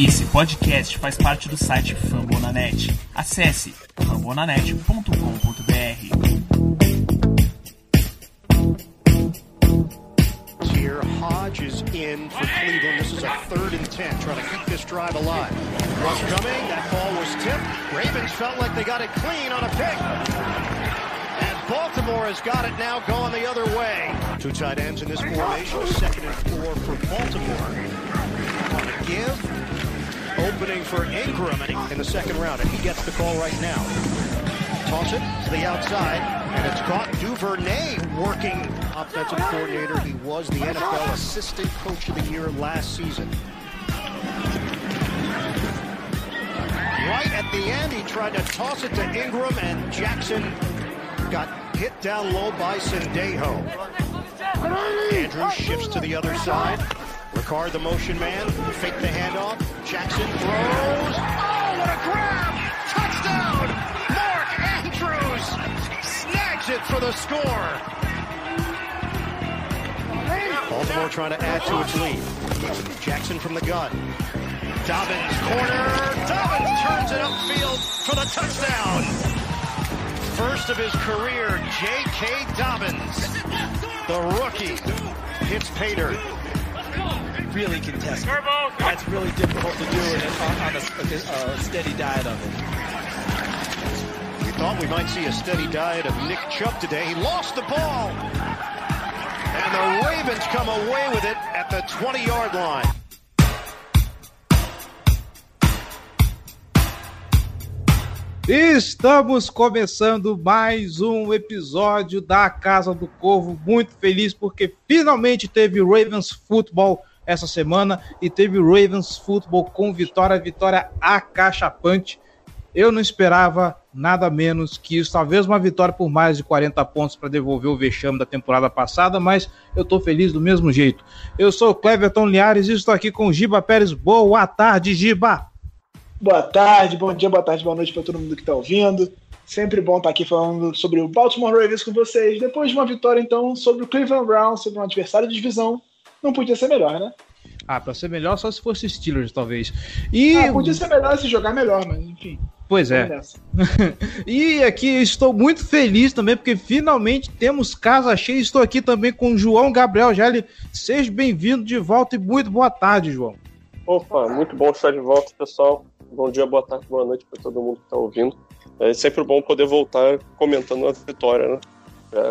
Esse podcast faz parte do site Fambonanet. Acesse fambonanet.com.br. Here, Hodge is in for Cleveland. This is a third and ten, trying to keep this drive alive. Rush coming. That ball was tipped. Ravens felt like they got it clean on a pick. Baltimore has got it now going the other way. Two tight ends in this formation. Second and four for Baltimore. On a give. Opening for Ingram in the second round, and he gets the call right now. Toss it to the outside, and it's caught. Duvernay working offensive coordinator. He was the NFL Assistant Coach of the Year last season. Right at the end, he tried to toss it to Ingram, and Jackson got hit down low by Sendejo. Andrews shifts to the other side. Ricard, the motion man, fake the handoff. Jackson throws. Oh, what a grab! Touchdown! Mark Andrews snags it for the score. Baltimore trying to add to its lead. Jackson from the gun. Dobbins corner. Dobbins turns it upfield for the touchdown. First of his career, J.K. Dobbins, the rookie, hits Pater really contested. That's really difficult to do on a, a, steady diet of it. We thought we might see a steady diet of Nick Chubb today. He lost the ball. And the Ravens come away with it at the 20-yard line. Estamos começando mais um episódio da Casa do Corvo. Muito feliz porque finalmente teve Ravens Football essa semana e teve o Ravens Football com vitória, vitória acachapante. Eu não esperava nada menos que isso, talvez uma vitória por mais de 40 pontos para devolver o vexame da temporada passada, mas eu estou feliz do mesmo jeito. Eu sou o Cleverton Liares e estou aqui com o Giba Pérez. Boa tarde, Giba! Boa tarde, bom dia, boa tarde, boa noite para todo mundo que está ouvindo. Sempre bom estar tá aqui falando sobre o Baltimore Ravens com vocês. Depois de uma vitória, então, sobre o Cleveland Browns, sobre um adversário de divisão, não podia ser melhor, né? Ah, pra ser melhor só se fosse Steelers, talvez. E... Ah, podia ser melhor se jogar melhor, mas enfim. Pois é. e aqui estou muito feliz também, porque finalmente temos casa cheia. Estou aqui também com o João Gabriel Gelli. Seja bem-vindo de volta e muito boa tarde, João. Opa, muito bom estar de volta, pessoal. Bom dia, boa tarde, boa noite para todo mundo que está ouvindo. É sempre bom poder voltar comentando a vitória, né?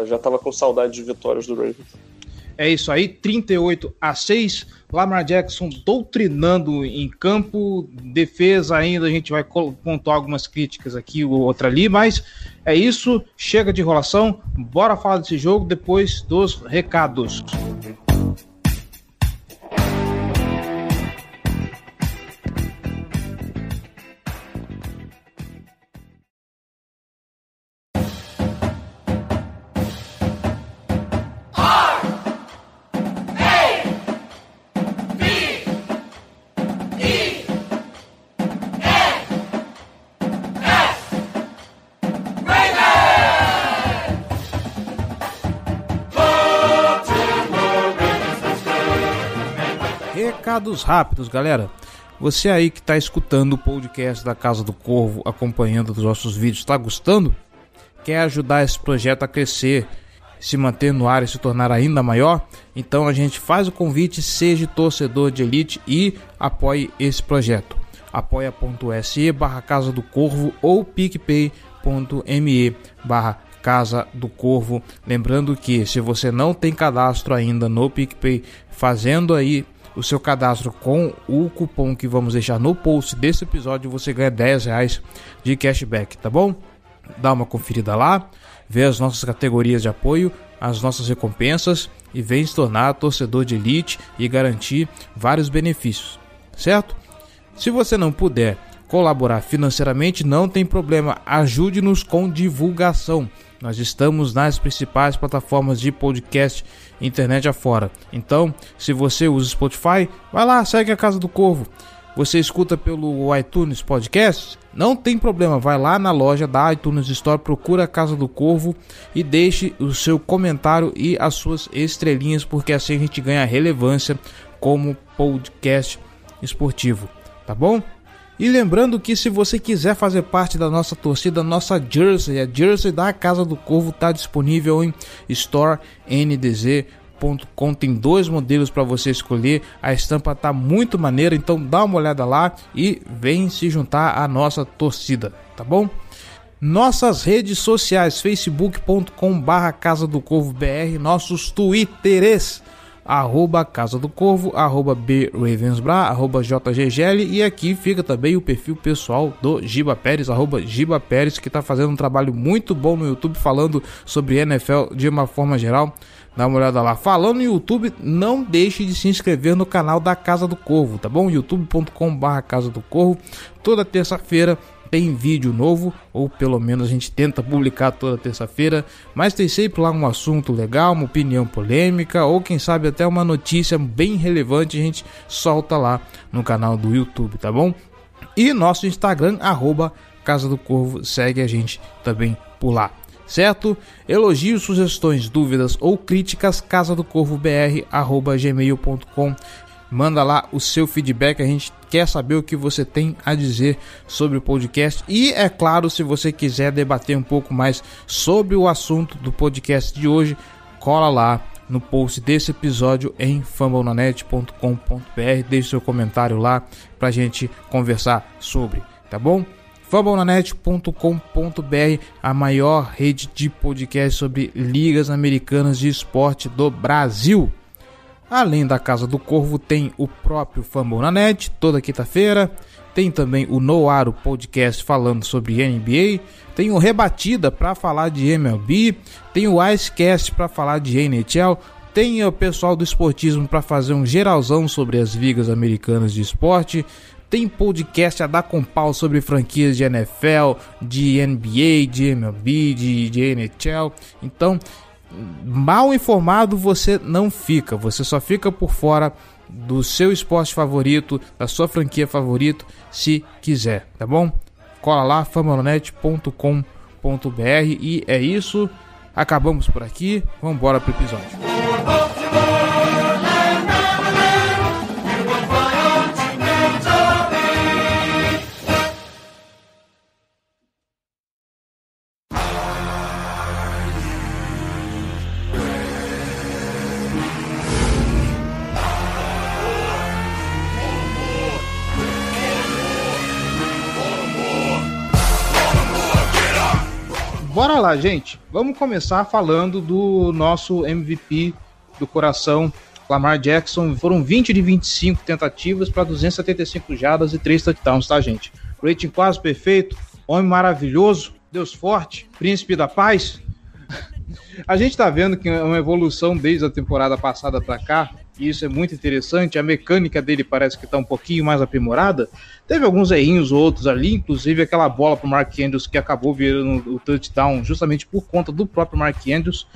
Já estava com saudade de vitórias do Ravens. É isso aí, 38 a 6. Lamar Jackson doutrinando em campo, defesa ainda, a gente vai contar algumas críticas aqui ou outra ali, mas é isso, chega de enrolação, bora falar desse jogo depois dos recados. Rápidos, galera. Você aí que está escutando o podcast da Casa do Corvo, acompanhando os nossos vídeos, está gostando? Quer ajudar esse projeto a crescer, se manter no ar e se tornar ainda maior? Então a gente faz o convite, seja torcedor de elite e apoie esse projeto. apoia.se barra Casa do Corvo ou picpay.me barra Casa do Corvo. Lembrando que se você não tem cadastro ainda no PicPay, fazendo aí o seu cadastro com o cupom que vamos deixar no post desse episódio, você ganha 10 reais de cashback, tá bom? Dá uma conferida lá, vê as nossas categorias de apoio, as nossas recompensas e vem se tornar torcedor de elite e garantir vários benefícios, certo? Se você não puder colaborar financeiramente, não tem problema, ajude-nos com divulgação. Nós estamos nas principais plataformas de podcast internet afora. Então, se você usa Spotify, vai lá, segue a Casa do Corvo. Você escuta pelo iTunes Podcast? Não tem problema, vai lá na loja da iTunes Store, procura a Casa do Corvo e deixe o seu comentário e as suas estrelinhas, porque assim a gente ganha relevância como podcast esportivo. tá bom? E lembrando que se você quiser fazer parte da nossa torcida, nossa jersey, a jersey da Casa do Corvo está disponível em storendzz.com. Tem dois modelos para você escolher. A estampa tá muito maneira, então dá uma olhada lá e vem se juntar à nossa torcida, tá bom? Nossas redes sociais, facebook.com barra Casa do Corvo BR, nossos twitters, arroba Casa do Corvo, arroba B Ravensbra, arroba JGGL e aqui fica também o perfil pessoal do Giba Pérez, arroba Giba Pérez, que está fazendo um trabalho muito bom no YouTube falando sobre NFL de uma forma geral. Dá uma olhada lá. Falando no YouTube, não deixe de se inscrever no canal da Casa do Corvo, tá bom? youtube.com Casa do Corvo. Toda terça-feira tem vídeo novo, ou pelo menos a gente tenta publicar toda terça-feira, mas tem sempre lá um assunto legal, uma opinião polêmica, ou quem sabe até uma notícia bem relevante a gente solta lá no canal do YouTube, tá bom? E nosso Instagram, arroba Casa do Corvo, segue a gente também por lá. Certo? Elogios, sugestões, dúvidas ou críticas, casa manda lá o seu feedback, a gente quer saber o que você tem a dizer sobre o podcast e é claro, se você quiser debater um pouco mais sobre o assunto do podcast de hoje, cola lá no post desse episódio em fambonanet.com.br, deixe seu comentário lá pra gente conversar sobre, tá bom? fambonanet.com.br, a maior rede de podcast sobre ligas americanas de esporte do Brasil. Além da Casa do Corvo, tem o próprio Fambonanet, toda quinta-feira. Tem também o Noaro Podcast falando sobre NBA. Tem o Rebatida para falar de MLB. Tem o Icecast para falar de NHL. Tem o pessoal do esportismo para fazer um geralzão sobre as ligas americanas de esporte. Tem podcast a dar com pau sobre franquias de NFL, de NBA, de MLB, de, de NHL. Então, mal informado você não fica, você só fica por fora do seu esporte favorito, da sua franquia favorito, se quiser, tá bom? Cola lá, famalonet.com.br e é isso. Acabamos por aqui, vamos embora pro episódio. Bora lá, gente. Vamos começar falando do nosso MVP do coração, Lamar Jackson. Foram 20 de 25 tentativas para 275 jardas e 3 touchdowns, tá, gente? Rating quase perfeito, homem maravilhoso, Deus forte, príncipe da paz. A gente tá vendo que é uma evolução desde a temporada passada para cá e isso é muito interessante. A mecânica dele parece que está um pouquinho mais aprimorada. Teve alguns errinhos outros ali, inclusive aquela bola para o Mark Andrews que acabou virando o touchdown justamente por conta do próprio Mark Andrews.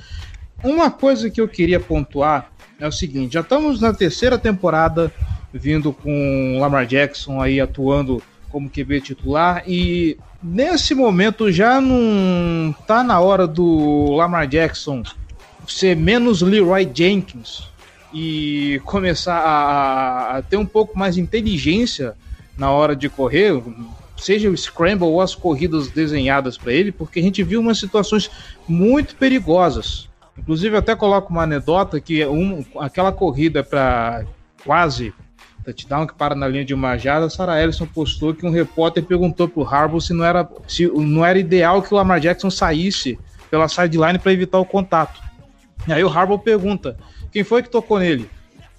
Uma coisa que eu queria pontuar é o seguinte: já estamos na terceira temporada vindo com o Lamar Jackson aí atuando como QB titular e nesse momento já não tá na hora do Lamar Jackson ser menos Leroy Jenkins e começar a, a ter um pouco mais de inteligência na hora de correr, seja o scramble ou as corridas desenhadas para ele, porque a gente viu umas situações muito perigosas. Inclusive, até coloco uma anedota que um, aquela corrida para quase touchdown que para na linha de uma jarda, Sarah Ellison postou que um repórter perguntou para o Harbaugh se não era se não era ideal que o Lamar Jackson saísse pela sideline para evitar o contato. E aí o Harbaugh pergunta: quem foi que tocou nele?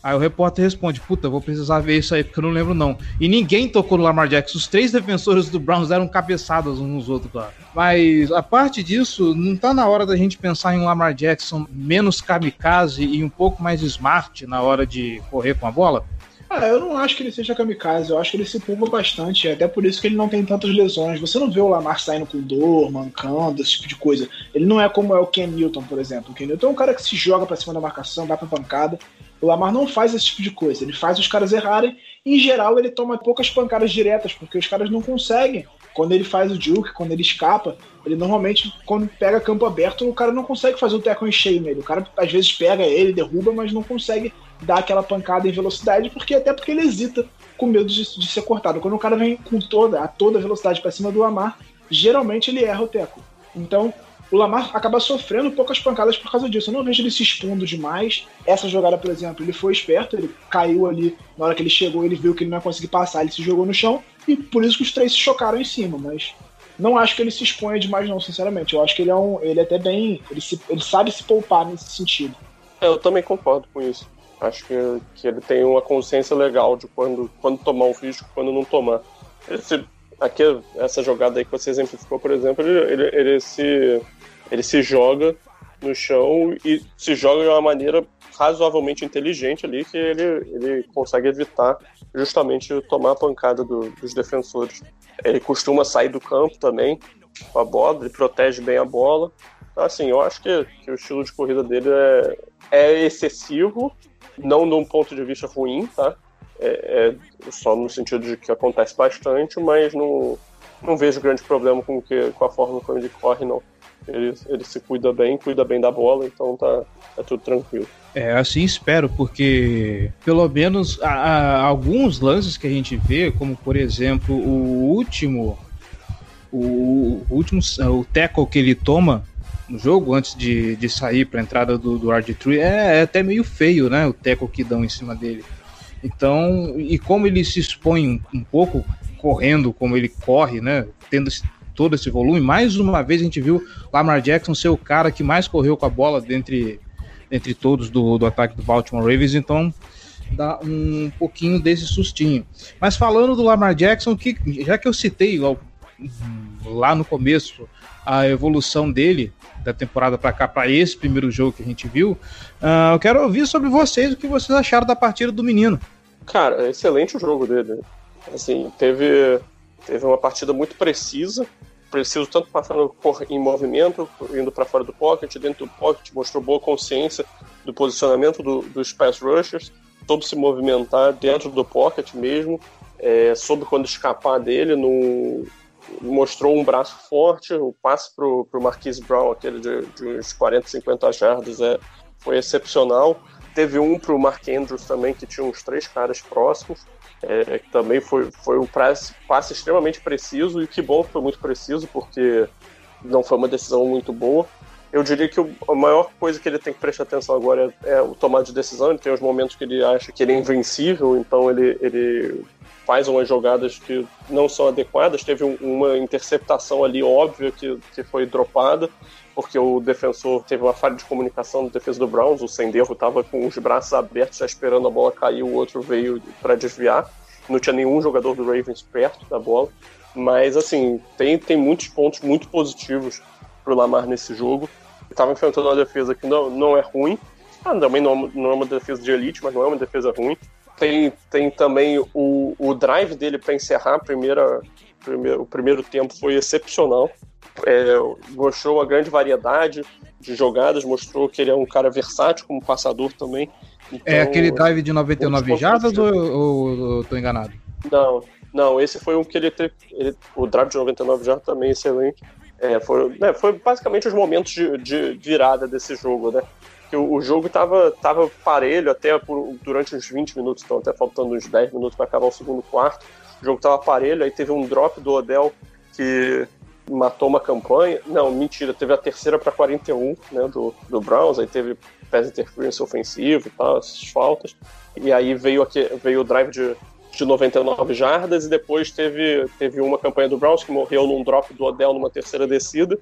Aí o repórter responde: Puta, vou precisar ver isso aí porque eu não lembro não. E ninguém tocou no Lamar Jackson. Os três defensores do Browns eram cabeçadas uns nos outros lá. Mas a parte disso, não tá na hora da gente pensar em um Lamar Jackson menos kamikaze e um pouco mais smart na hora de correr com a bola? Ah, eu não acho que ele seja kamikaze, eu acho que ele se pulva bastante, até por isso que ele não tem tantas lesões. Você não vê o Lamar saindo com dor, mancando, esse tipo de coisa. Ele não é como é o Ken Newton, por exemplo. O Ken Newton é um cara que se joga para cima da marcação, dá pra pancada. O Lamar não faz esse tipo de coisa, ele faz os caras errarem. Em geral, ele toma poucas pancadas diretas, porque os caras não conseguem quando ele faz o juke, quando ele escapa, ele normalmente, quando pega campo aberto, o cara não consegue fazer o tackle em cheio nele. O cara às vezes pega ele, derruba, mas não consegue dar aquela pancada em velocidade, porque até porque ele hesita com medo de, de ser cortado. Quando o cara vem com toda a toda velocidade para cima do Lamar, geralmente ele erra o tackle. Então, o Lamar acaba sofrendo poucas pancadas por causa disso. Eu não vejo ele se expondo demais. Essa jogada, por exemplo, ele foi esperto, ele caiu ali, na hora que ele chegou, ele viu que ele não ia conseguir passar, ele se jogou no chão, e por isso que os três se chocaram em cima, mas não acho que ele se exponha demais, não, sinceramente. Eu acho que ele é um. Ele é até bem. Ele, se, ele sabe se poupar nesse sentido. É, eu também concordo com isso. Acho que, que ele tem uma consciência legal de quando, quando tomar um risco quando não tomar. Esse, aqui, essa jogada aí que você exemplificou, por exemplo, ele, ele, ele se ele se joga no chão e se joga de uma maneira razoavelmente inteligente ali que ele, ele consegue evitar justamente tomar a pancada do, dos defensores. Ele costuma sair do campo também com a bola, ele protege bem a bola. Então, assim, eu acho que, que o estilo de corrida dele é, é excessivo, não de um ponto de vista ruim, tá? É, é só no sentido de que acontece bastante, mas não, não vejo grande problema com, que, com a forma como ele corre, não. Ele, ele se cuida bem, cuida bem da bola, então tá, tá tudo tranquilo. É, assim espero, porque pelo menos há, alguns lances que a gente vê, como por exemplo o último, o, o último, o tackle que ele toma no jogo antes de, de sair para a entrada do, do RG3 é, é, até meio feio, né? O tackle que dão em cima dele. Então, e como ele se expõe um, um pouco correndo, como ele corre, né? Tendo todo esse volume. Mais uma vez a gente viu Lamar Jackson ser o cara que mais correu com a bola dentre, entre todos do, do ataque do Baltimore Ravens, então dá um pouquinho desse sustinho. Mas falando do Lamar Jackson, que já que eu citei lá no começo a evolução dele da temporada para cá, para esse primeiro jogo que a gente viu, uh, eu quero ouvir sobre vocês o que vocês acharam da partida do menino. Cara, excelente o jogo dele. Assim, teve Teve uma partida muito precisa, preciso tanto passando em movimento, indo para fora do pocket, dentro do pocket, mostrou boa consciência do posicionamento do, dos pass rushers, soube se movimentar dentro do pocket mesmo, é, soube quando escapar dele, no, mostrou um braço forte, o passe para o Marquise Brown, aquele de, de uns 40, 50 jardas, é, foi excepcional. Teve um para o Mark Andrews também, que tinha uns três caras próximos é, que também foi, foi um passe, passe extremamente preciso, e que bom que foi muito preciso, porque não foi uma decisão muito boa. Eu diria que a maior coisa que ele tem que prestar atenção agora é, é o tomar de decisão. Ele tem os momentos que ele acha que ele é invencível, então ele, ele faz umas jogadas que não são adequadas. Teve um, uma interceptação ali óbvia que, que foi dropada, porque o defensor teve uma falha de comunicação no defesa do Browns. O Senderro estava com os braços abertos, já esperando a bola cair, o outro veio para desviar. Não tinha nenhum jogador do Ravens perto da bola. Mas, assim, tem, tem muitos pontos muito positivos para o Lamar nesse jogo. Estava enfrentando uma defesa que não, não é ruim. Ah, também não, não é uma defesa de elite, mas não é uma defesa ruim. Tem, tem também o, o drive dele para encerrar a primeira, primeiro, o primeiro tempo foi excepcional é, mostrou uma grande variedade de jogadas, mostrou que ele é um cara versátil como passador também. É então, é aquele drive de 99 jardas ou, ou, ou tô enganado? Não, não, esse foi um que ele teve. Ele, o drive de 99 jardas também excelente. É, foi, né, foi basicamente os momentos de, de virada desse jogo, né? O, o jogo estava tava parelho até por, durante uns 20 minutos, então até faltando uns 10 minutos para acabar o segundo quarto. O jogo estava parelho, aí teve um drop do Odell que matou uma campanha. Não, mentira, teve a terceira para 41 né, do, do Browns, aí teve pass interference ofensivo e tal, essas faltas. E aí veio, aqui, veio o drive de, de 99 jardas e depois teve, teve uma campanha do Browns que morreu num drop do Odell numa terceira descida.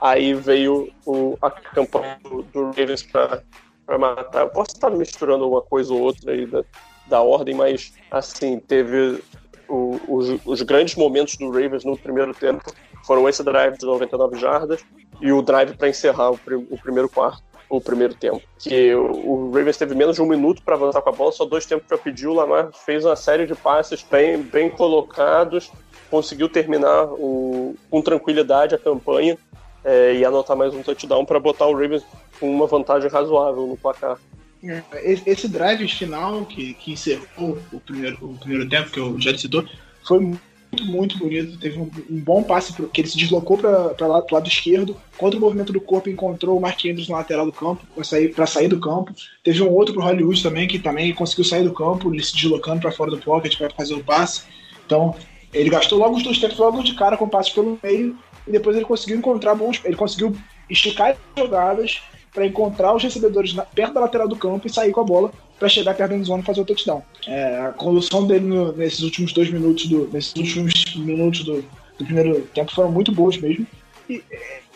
Aí veio o, a campanha do, do Ravens para matar. Eu posso estar misturando uma coisa ou outra aí da, da ordem, mas assim, teve o, os, os grandes momentos do Ravens no primeiro tempo foram esse drive de 99 jardas e o drive para encerrar o, o, primeiro quarto, o primeiro tempo. Que o, Ravens teve menos de um minuto para avançar com a bola, só dois tempos para pedir. O Lamar fez uma série de passes bem, bem colocados, conseguiu terminar o, com tranquilidade a campanha é, e anotar mais um touchdown para botar o Ravens com uma vantagem razoável no placar. É, esse drive final que, que encerrou o primeiro, o primeiro tempo, que o já citou, foi muito bonito. Teve um, um bom passe pro, que ele se deslocou para lá, lado esquerdo. Contra o movimento do corpo, encontrou o Mark Andrews na lateral do campo para sair, sair do campo. Teve um outro pro Hollywood também, que também conseguiu sair do campo, ele se deslocando para fora do pocket para fazer o passe. Então, ele gastou logo os dois tempos, logo de cara com passe pelo meio. E depois ele conseguiu encontrar bons. Ele conseguiu esticar as jogadas para encontrar os recebedores na, perto da lateral do campo e sair com a bola para chegar perto da zona e fazer o touchdown. É, a condução dele no, nesses últimos dois minutos do, nesses últimos minutos do, do, primeiro tempo foram muito boas mesmo. E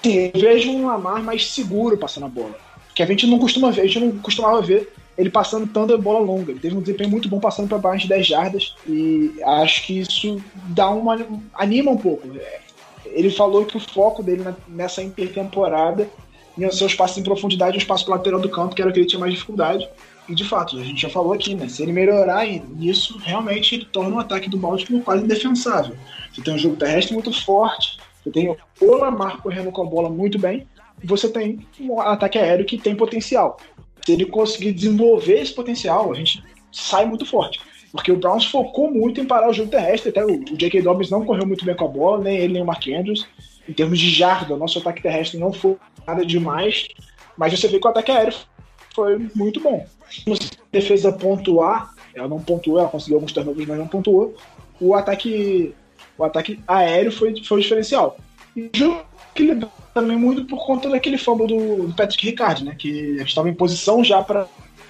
sim, eu vejo um Lamar mais seguro passando a bola. Que a gente não costuma ver, a gente não costumava ver ele passando tanta bola longa. Ele teve um desempenho muito bom passando para baixo de 10 jardas e acho que isso dá uma anima um pouco. Ele falou que o foco dele nessa intertemporada iam ser os passos em profundidade e os passos lateral do campo, que era o que ele tinha mais dificuldade. E de fato, a gente já falou aqui, né? Se ele melhorar nisso, realmente ele torna o ataque do Baltimore quase indefensável. Você tem um jogo terrestre muito forte, você tem o Lamar correndo com a bola muito bem, você tem um ataque aéreo que tem potencial. Se ele conseguir desenvolver esse potencial, a gente sai muito forte. Porque o Browns focou muito em parar o jogo terrestre, até o, J.K. Dobbins não correu muito bem com a bola, nem ele, nem o Mark Andrews. Em termos de jarda, o nosso ataque terrestre não foi nada demais, mas você vê que o ataque aéreo foi muito bom. Defesa pontuar, ela não pontuou, ela conseguiu alguns turnovers, mas não pontuou. O ataque, o ataque aéreo foi, foi o diferencial. E o jogo também muito por conta daquele fumble do, Patrick Ricard, né? Que a gente estava em posição já para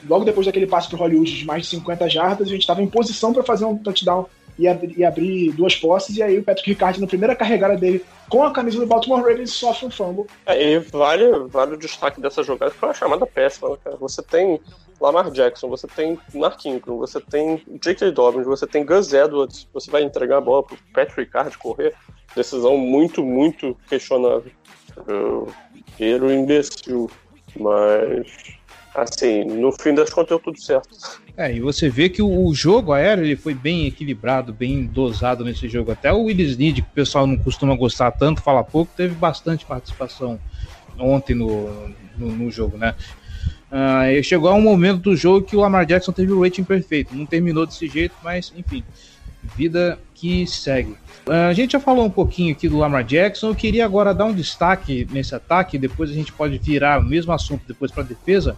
logo depois daquele passe para Hollywood de mais de 50 jardas, a gente estava em posição para fazer um touchdown e, ab e, abrir duas posses, e aí o Patrick Ricard, na primeira carregada dele com a camisa do Baltimore Ravens, sofre um fumble. É, e vale, vale o destaque dessa jogada, que foi uma chamada péssima, cara? Você tem Lamar Jackson, você tem Ingram, você tem J.K. Dobbins, você tem Gus Edwards, você vai entregar a bola pro Patrick Ricard correr, decisão muito, muito questionável. Eu, era imbecil, mas assim, no fim das contas deu tudo certo. É, e você vê que o, jogo aéreo ele foi bem equilibrado, bem dosado nesse jogo. Até o Willis Need, que o pessoal não costuma gostar tanto, fala pouco, teve bastante participação ontem no, no, no jogo, né? Uh, chegou um momento do jogo que o Lamar Jackson teve o rating perfeito. Não terminou desse jeito, mas enfim, vida que segue. Uh, a gente já falou um pouquinho aqui do Lamar Jackson. Eu queria agora dar um destaque nesse ataque. Depois a gente pode virar o mesmo assunto depois para a defesa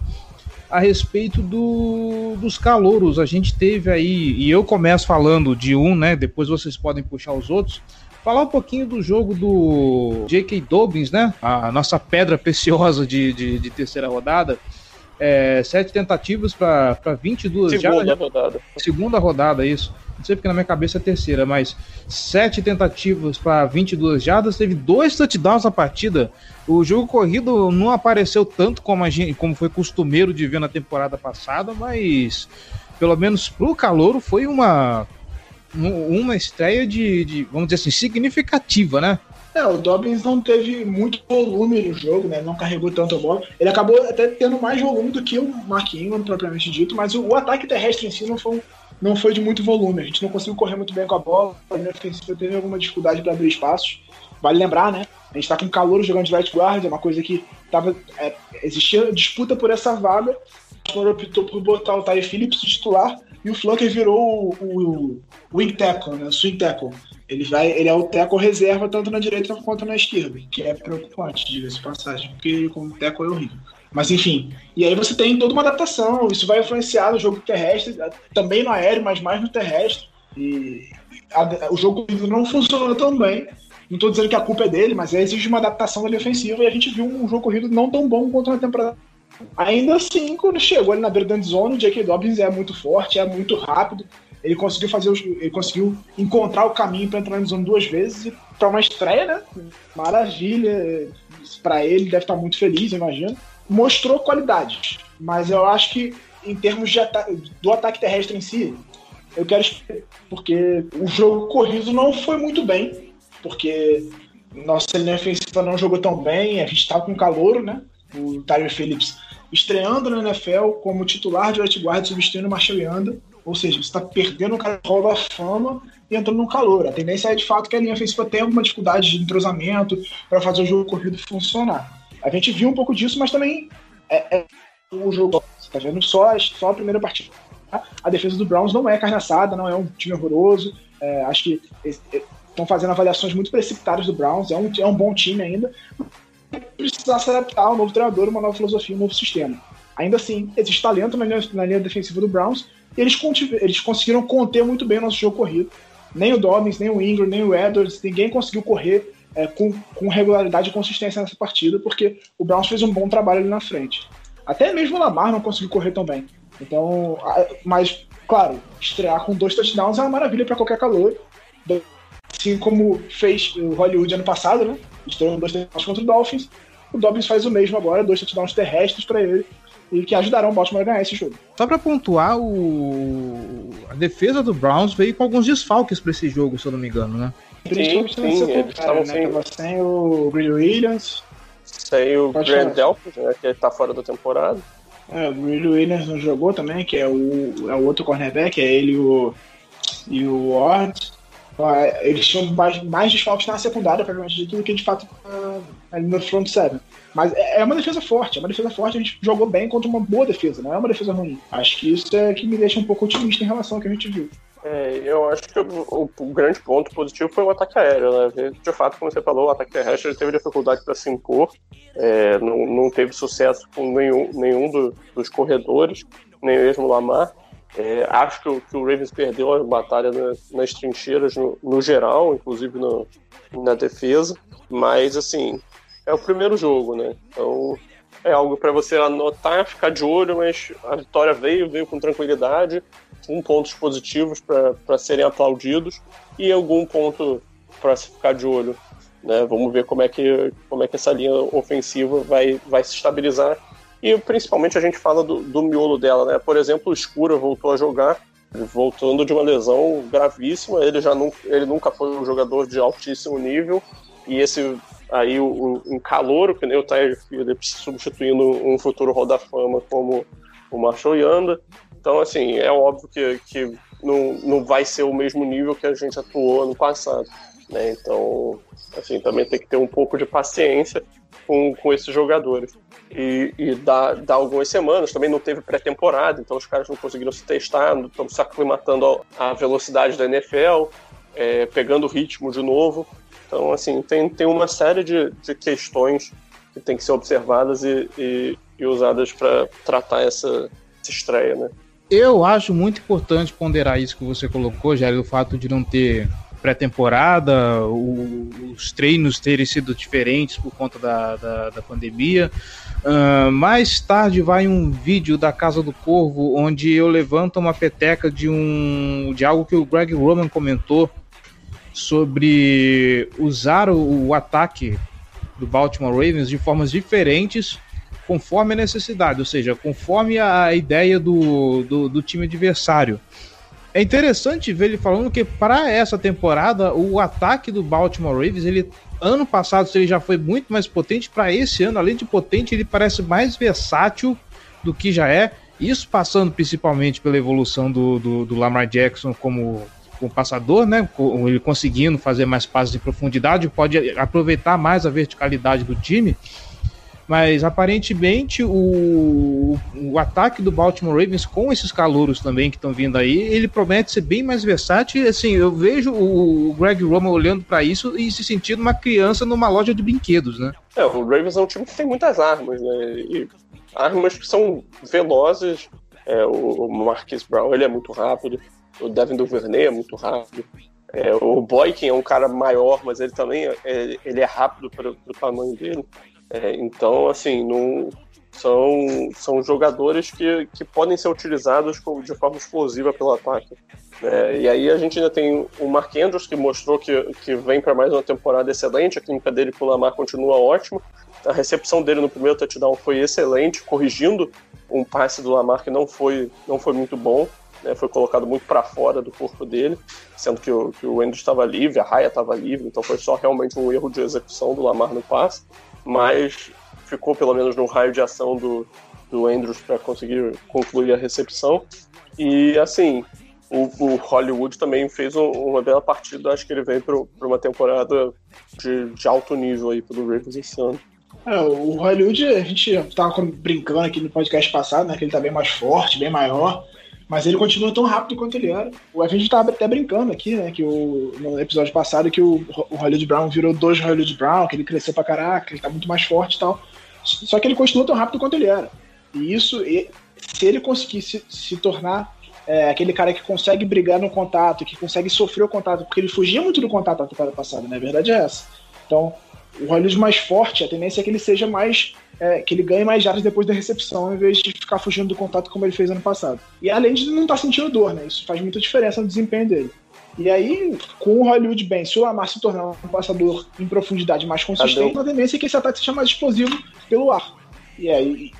a respeito do, dos calouros. A gente teve aí, e eu começo falando de um, né? Depois vocês podem puxar os outros. Falar um pouquinho do jogo do J.K. Dobbins, né? A nossa pedra preciosa de, de, de terceira rodada. É, sete tentativas para 22 Segunda já, rodada. Segunda rodada, isso não sei porque na minha cabeça é terceira, mas sete tentativas para 22 jardas, teve dois touchdowns na partida. O jogo corrido não apareceu tanto como, a gente, como foi costumeiro de ver na temporada passada, mas pelo menos pro calor foi uma uma estreia de, de, vamos dizer assim, significativa, né? É, o Dobbins não teve muito volume no jogo, né? Não carregou tanto a bola. Ele acabou até tendo mais volume do que o Mark Ingram, propriamente dito, mas o, o ataque terrestre em si não foi um não foi de muito volume. A gente não conseguiu correr muito bem com a bola. A linha ofensiva teve alguma dificuldade para abrir espaços. Vale lembrar, né? A gente está com calor jogando de right guard, é uma coisa que tava, é, existia disputa por essa vaga. O optou por botar o Ty Phillips titular e o Flanker virou o, o, o wing tackle, né? O swing tackle. Ele, vai, ele é o tackle reserva tanto na direita quanto na esquerda, que é preocupante, diga-se passagem, porque como tackle é horrível. Mas enfim. E aí você tem toda uma adaptação. Isso vai influenciar no jogo terrestre, também no aéreo, mas mais no terrestre. E a, o jogo não funcionou tão bem. Não estou dizendo que a culpa é dele, mas exige uma adaptação da ofensiva. E a gente viu um jogo corrido não tão bom quanto na temporada. Ainda assim, quando chegou ali na beira da zone, o J.K. Dobbins é muito forte, é muito rápido. Ele conseguiu fazer, os, ele conseguiu encontrar o caminho para entrar na zona duas vezes e para uma estreia, né? Maravilha. Para ele deve estar muito feliz, imagino mostrou qualidades, mas eu acho que em termos ata do ataque terrestre em si, eu quero porque o jogo corrido não foi muito bem, porque nossa linha ofensiva não jogou tão bem, a gente estava com calor, né? O Tyler Phillips estreando na NFL como titular de right guard, substituindo o Marshall Yanda, ou seja, você está perdendo o cara da fama e entrando no calor. A tendência é de fato que a linha ofensiva tenha alguma dificuldade de entrosamento para fazer o jogo corrido funcionar. A gente viu um pouco disso, mas também é, é o jogo. Você tá vendo só, só a primeira partida. A defesa do Browns não é carne assada, não é um time horroroso. É, acho que estão fazendo avaliações muito precipitadas do Browns. É um, é um bom time ainda. Precisar se adaptar ao novo treinador, uma nova filosofia, um novo sistema. Ainda assim, existe talento na linha, na linha defensiva do Browns e eles, eles conseguiram conter muito bem o nosso jogo corrido. Nem o Dobbins, nem o Ingram, nem o Edwards, ninguém conseguiu correr é, com, com regularidade e consistência nessa partida, porque o Browns fez um bom trabalho ali na frente. Até mesmo o Lamar não conseguiu correr tão bem. Então, mas, claro, estrear com dois touchdowns é uma maravilha para qualquer calor. Assim como fez o Hollywood ano passado, né? Estreou dois touchdowns contra o Dolphins. O Dobbins faz o mesmo agora, dois touchdowns terrestres para ele e que ajudarão o Baltimore a ganhar esse jogo. Só para pontuar, o... a defesa do Browns veio com alguns desfalques para esse jogo, se eu não me engano, né? Sim, sim, eles estavam né? sem... sem o Green Williams. Sem o Delpit, né, que está fora da temporada. É, o Green Williams não jogou também, que é o, é o outro cornerback, é ele e o, e o Ward. Eles tinham mais, mais desfalques na secundária, provavelmente, tudo que de fato ali no front seven. Mas é, é uma defesa forte, é uma defesa forte, a gente jogou bem contra uma boa defesa, não é uma defesa ruim. Acho que isso é que me deixa um pouco otimista em relação ao que a gente viu. É, eu acho que o, o, grande ponto positivo foi o ataque aéreo, né? De fato, como você falou, o ataque terrestre teve dificuldade para se impor, é, não, não teve sucesso com nenhum, nenhum do, dos corredores, nem mesmo o Lamar. É, acho que o, que o, Ravens perdeu a batalha na, nas trincheiras no, no geral, inclusive no, na defesa, mas assim, é o primeiro jogo, né? Então é algo para você anotar, ficar de olho, mas a vitória veio, veio com tranquilidade, com pontos positivos para serem aplaudidos e algum ponto para se ficar de olho. Né? Vamos ver como é que, como é que essa linha ofensiva vai, vai se estabilizar. E principalmente a gente fala do, do miolo dela, né? Por exemplo, o Escura voltou a jogar, voltando de uma lesão gravíssima. Ele já não, ele nunca foi um jogador de altíssimo nível e esse aí o, um calor, que nem o Tyler Phillips substituindo um futuro Roda Fama como o Marshall Yanda. Então, assim, é óbvio que, que não, não vai ser o mesmo nível que a gente atuou ano passado. Né? Então, assim, também tem que ter um pouco de paciência com, com esses jogadores. E, e dá, dá algumas semanas, também não teve pré-temporada, então os caras não conseguiram se testar, estão se aclimatando à velocidade da NFL, é, pegando ritmo de novo. Então, assim, tem, tem uma série de, de questões que tem que ser observadas e, e, e usadas para tratar essa, essa estreia, né? Eu acho muito importante ponderar isso que você colocou, Jair, o fato de não ter pré-temporada, os treinos terem sido diferentes por conta da, da, da pandemia. Uh, mais tarde vai um vídeo da Casa do Corvo onde eu levanto uma peteca de um de algo que o Greg Roman comentou sobre usar o, o ataque do Baltimore Ravens de formas diferentes conforme a necessidade, ou seja, conforme a ideia do, do, do time adversário. É interessante ver ele falando que para essa temporada o ataque do Baltimore Ravens, ele ano passado ele já foi muito mais potente, para esse ano, além de potente, ele parece mais versátil do que já é. Isso passando principalmente pela evolução do, do, do Lamar Jackson como como passador, né? Ele conseguindo fazer mais passes de profundidade, pode aproveitar mais a verticalidade do time. Mas aparentemente o, o ataque do Baltimore Ravens com esses calouros também que estão vindo aí, ele promete ser bem mais versátil. Assim, eu vejo o Greg Roman olhando para isso e se sentindo uma criança numa loja de brinquedos, né? É, o Ravens é um time que tem muitas armas, né? E armas que são velozes. É, o Marquis Brown ele é muito rápido o Devin Duvernay é muito rápido. É, o Boykin é um cara maior, mas ele também é, ele é rápido para o tamanho dele. É, então, assim, não, são, são jogadores que, que podem ser utilizados de forma explosiva pelo ataque. É, e aí a gente ainda tem o Mark Andrews, que mostrou que, que vem para mais uma temporada excelente, a clínica dele com o Lamar continua ótima. A recepção dele no primeiro touchdown foi excelente, corrigindo um passe do Lamar que não foi, não foi muito bom né, foi colocado muito para fora do corpo dele, sendo que o, que o Andrews estava livre, a Raia estava livre, então foi só realmente um erro de execução do Lamar no passe, mas ficou pelo menos no raio de ação do, do Andrews para conseguir concluir a recepção. E assim, o, o Hollywood também fez um, uma bela partida, acho que ele veio para uma temporada de, de, alto nível aí pelo Ravens esse ano. É, o Hollywood, a gente estava brincando aqui no podcast passado, né, que ele está bem mais forte, bem maior. Mas ele continua tão rápido quanto ele era. A gente tava até brincando aqui, né? Que o, no episódio passado que o, o Hollywood Brown virou dois Hollywood Brown, que ele cresceu pra caraca, ele tá muito mais forte e tal. Só que ele continua tão rápido quanto ele era. E isso, se ele conseguisse se tornar é, aquele cara que consegue brigar no contato, que consegue sofrer o contato, porque ele fugia muito do contato na temporada passada, né? A verdade é essa. Então, o Hollywood mais forte, a tendência é que ele seja mais. É, que ele ganhe mais jardas depois da recepção, em vez de ficar fugindo do contato como ele fez ano passado. E além de não estar tá sentindo dor, né? Isso faz muita diferença no desempenho dele. E aí, com o Hollywood bem, se o Lamar se tornar um passador em profundidade mais consistente, a tendência é que esse ataque seja mais explosivo pelo ar. E aí,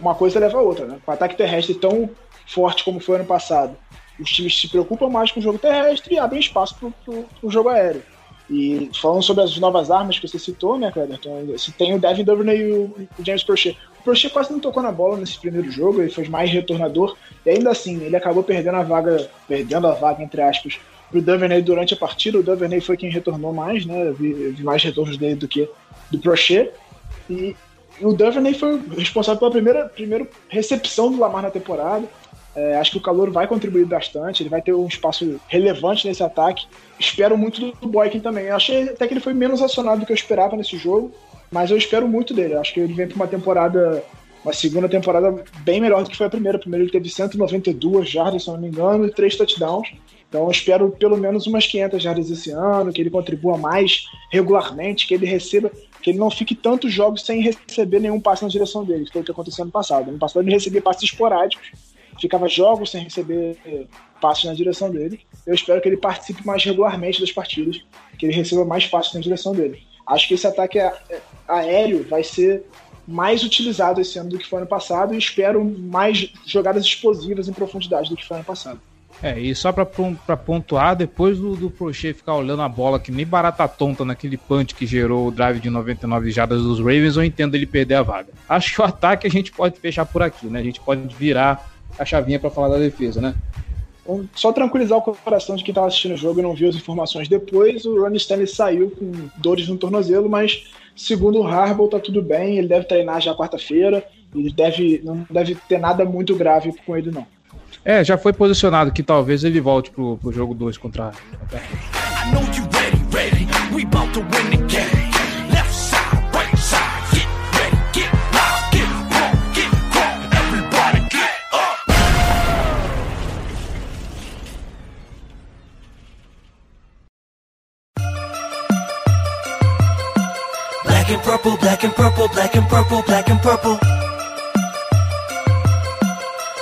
uma coisa leva a outra, né? Com o ataque terrestre tão forte como foi ano passado, os times se preocupam mais com o jogo terrestre e abrem espaço para o jogo aéreo. E falando sobre as novas armas que você citou, né, Cleberton? Você tem o Devin Duvernay e o, James Prochet. O Prochet quase não tocou na bola nesse primeiro jogo, ele foi mais retornador, e ainda assim, ele acabou perdendo a vaga, perdendo a vaga, entre aspas, pro Duvernay durante a partida. O Duvernay foi quem retornou mais, né? Eu vi, eu vi mais retornos dele do que do Prochet. E, e o Duvernay foi responsável pela primeira, primeira recepção do Lamar na temporada. É, acho que o calor vai contribuir bastante, ele vai ter um espaço relevante nesse ataque. Espero muito do Boykin também. Eu achei até que ele foi menos acionado do que eu esperava nesse jogo, mas eu espero muito dele. acho que ele vem para uma temporada, uma segunda temporada bem melhor do que foi a primeira. A primeira ele teve 192 jardas, se não me engano, e três touchdowns. Então eu espero pelo menos umas 500 jardas esse ano, que ele contribua mais regularmente, que ele receba, que ele não fique tantos jogos sem receber nenhum passe na direção dele, que foi o que aconteceu no passado. No passado ele recebia passes esporádicos, ficava jogos sem receber passes na direção dele. Eu espero que ele participe mais regularmente das partidas, que ele receba mais passes na direção dele. Acho que esse ataque aéreo vai ser mais utilizado esse ano do que foi ano passado e espero mais jogadas explosivas em profundidade do que foi ano passado. É, e só para pontuar, depois do, do ficar olhando a bola que nem barata tonta naquele punch que gerou o drive de 99 jardas dos Ravens, eu entendo ele perder a vaga. Acho que o ataque a gente pode fechar por aqui, né? A gente pode virar a chavinha para falar da defesa, né? Só tranquilizar o coração de quem estava assistindo o jogo e não viu as informações depois, o Ronnie Stanley saiu com dores no tornozelo, mas segundo o Harbaugh tá tudo bem, ele deve treinar já quarta-feira, ele deve não deve ter nada muito grave com ele não. É, já foi posicionado que talvez ele volte pro, pro jogo 2 contra a black and purple, black and purple, black and purple, black and purple.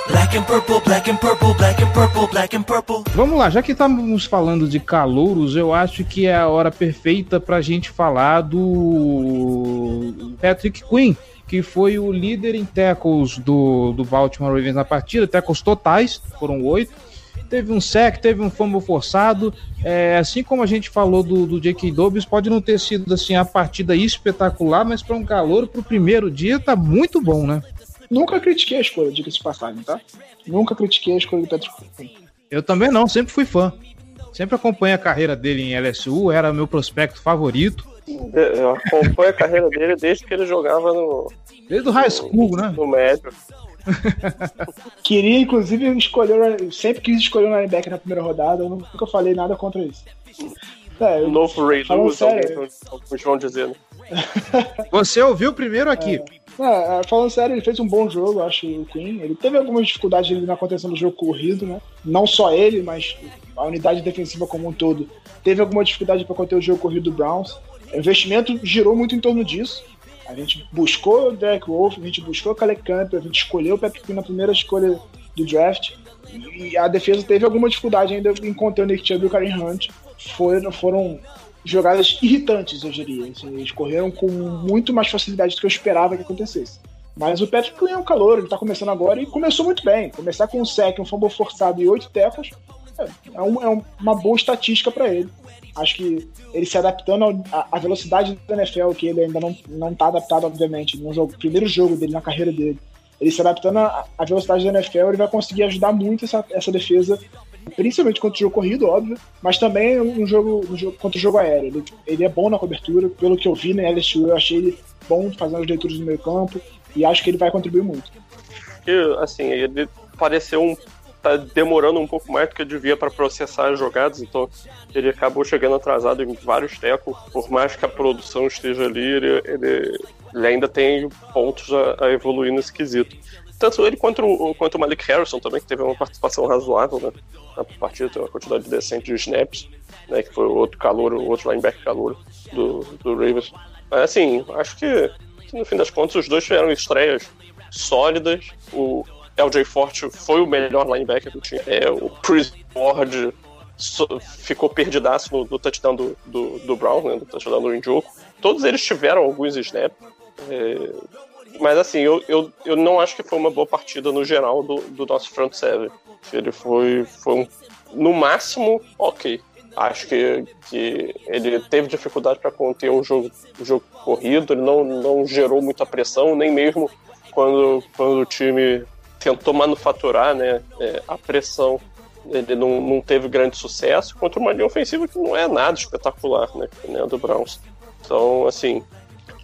Black and purple, black and purple, black and purple, black and purple. Vamos lá, já que estamos falando de calouros, eu acho que é a hora perfeita para a gente falar do Patrick Quinn, que foi o líder em tackles do, do Baltimore Ravens na partida, tackles totais, foram oito teve um sec, teve um fumble forçado. É, assim como a gente falou do, do J.K. Dobbs, pode não ter sido assim a partida espetacular, mas para um calor para o primeiro dia tá muito bom, né? Nunca critiquei a escolha, diga-se de passagem, tá? Nunca critiquei a escolha do Patrick Eu também não, sempre fui fã. Sempre acompanhei a carreira dele em LSU, era meu prospecto favorito. Eu acompanho a carreira dele desde que ele jogava no. Desde o high school, né? No médio. Queria, inclusive, escolher. Sempre quis escolher o linebacker na primeira rodada, eu nunca falei nada contra isso. É, o novo Ray Lewis, alguns vão dizer, né? Você ouviu primeiro aqui. É, é, falando sério, ele fez um bom jogo, acho, o Queen. Ele teve algumas dificuldades na contenção do jogo corrido, né? Não só ele, mas a unidade defensiva como um todo teve alguma dificuldade para conter o jogo corrido do Browns. O investimento girou muito em torno disso. A gente buscou o Derek Wolf, a gente buscou o Caleb Campbell, a gente escolheu o Quinn na primeira escolha do draft. E a defesa teve alguma dificuldade ainda conter o Nick Chubb e o Karen Hunt. Foram, foram jogadas irritantes, eu diria. Assim, eles correram com muito mais facilidade do que eu esperava que acontecesse. Mas o Patrick Quinn é um calor, ele tá começando agora e começou muito bem. Começar com um sec, um fumble forçado e oito tecos é, um, é uma boa estatística para ele. Acho que ele se adaptando à velocidade da NFL, que ele ainda não, não tá adaptado, obviamente, no jogo, primeiro jogo dele, na carreira dele. Ele se adaptando à, velocidade da NFL, ele vai conseguir ajudar muito essa, essa defesa, principalmente contra o jogo corrido, óbvio, mas também no jogo, no jogo contra o jogo aéreo. Ele, ele é bom na cobertura, pelo que eu vi na LSU, eu achei ele bom fazendo as leituras no meio campo, e acho que ele vai contribuir muito. assim, ele pareceu um tá demorando um pouco mais do que devia para processar as jogadas, então ele acabou chegando atrasado em vários tecos. Por mais que a produção esteja ali, ele, ele, ele ainda tem pontos a, a, evoluir nesse quesito. Tanto ele quanto o, quanto o Malik Harrison também, que teve uma participação razoável né, na partida, tem uma quantidade decente de snaps, né, que foi outro calor, outro linebacker calor do, do Ravens. Mas assim, acho que, que no fim das contas os dois tiveram estreias sólidas. O LJ Forte foi o melhor linebacker do time. É, o Chris Ward so, ficou perdidaço no, no touchdown do, do, do, Brown, né, no touchdown do Njoku. Todos eles tiveram alguns snaps. É, mas assim, eu, eu, eu não acho que foi uma boa partida no geral do, do nosso front seven. Ele foi, foi um, no máximo ok. Acho que, que ele teve dificuldade para conter o jogo, o jogo corrido, ele não, não gerou muita pressão, nem mesmo quando, quando o time tentou manufaturar né, é, a pressão, ele não, não teve grande sucesso contra uma linha ofensiva que não é nada espetacular, né, né do Browns. Então, assim,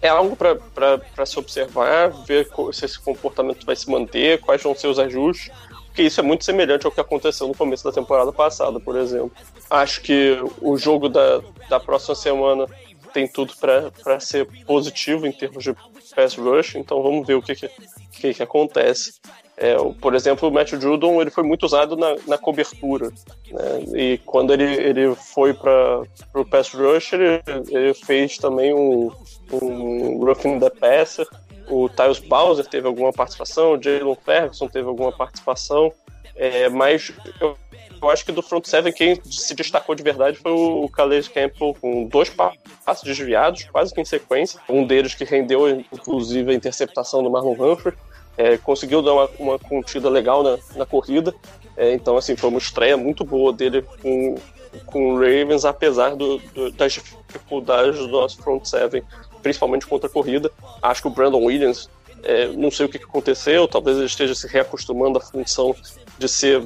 é algo para se observar, ver se esse comportamento vai se manter, quais vão ser os ajustes, porque isso é muito semelhante ao que aconteceu no começo da temporada passada, por exemplo. Acho que o jogo da, da próxima semana tem tudo para ser positivo em termos de pass rush, então vamos ver o que, que, que, que acontece. É, por exemplo, o Matthew Judon ele foi muito usado na, na cobertura. Né? E quando ele, ele foi para o pass rush, ele, ele fez também um, um roughing the passer. O Tyus Bowser teve alguma participação, o Jalen Ferguson teve alguma participação. É, mas eu, eu, acho que do front seven quem se destacou de verdade foi o, o Calais Campbell com dois passos desviados, quase que em sequência. Um deles que rendeu, inclusive, a interceptação do Marlon Humphrey é, conseguiu dar uma, uma contida legal na, na corrida. É, então, assim, foi uma estreia muito boa dele com, com o Ravens, apesar do, do, das dificuldades do nosso front seven, principalmente contra a corrida. Acho que o Brandon Williams, é, não sei o que, aconteceu, talvez ele esteja se reacostumando à função de ser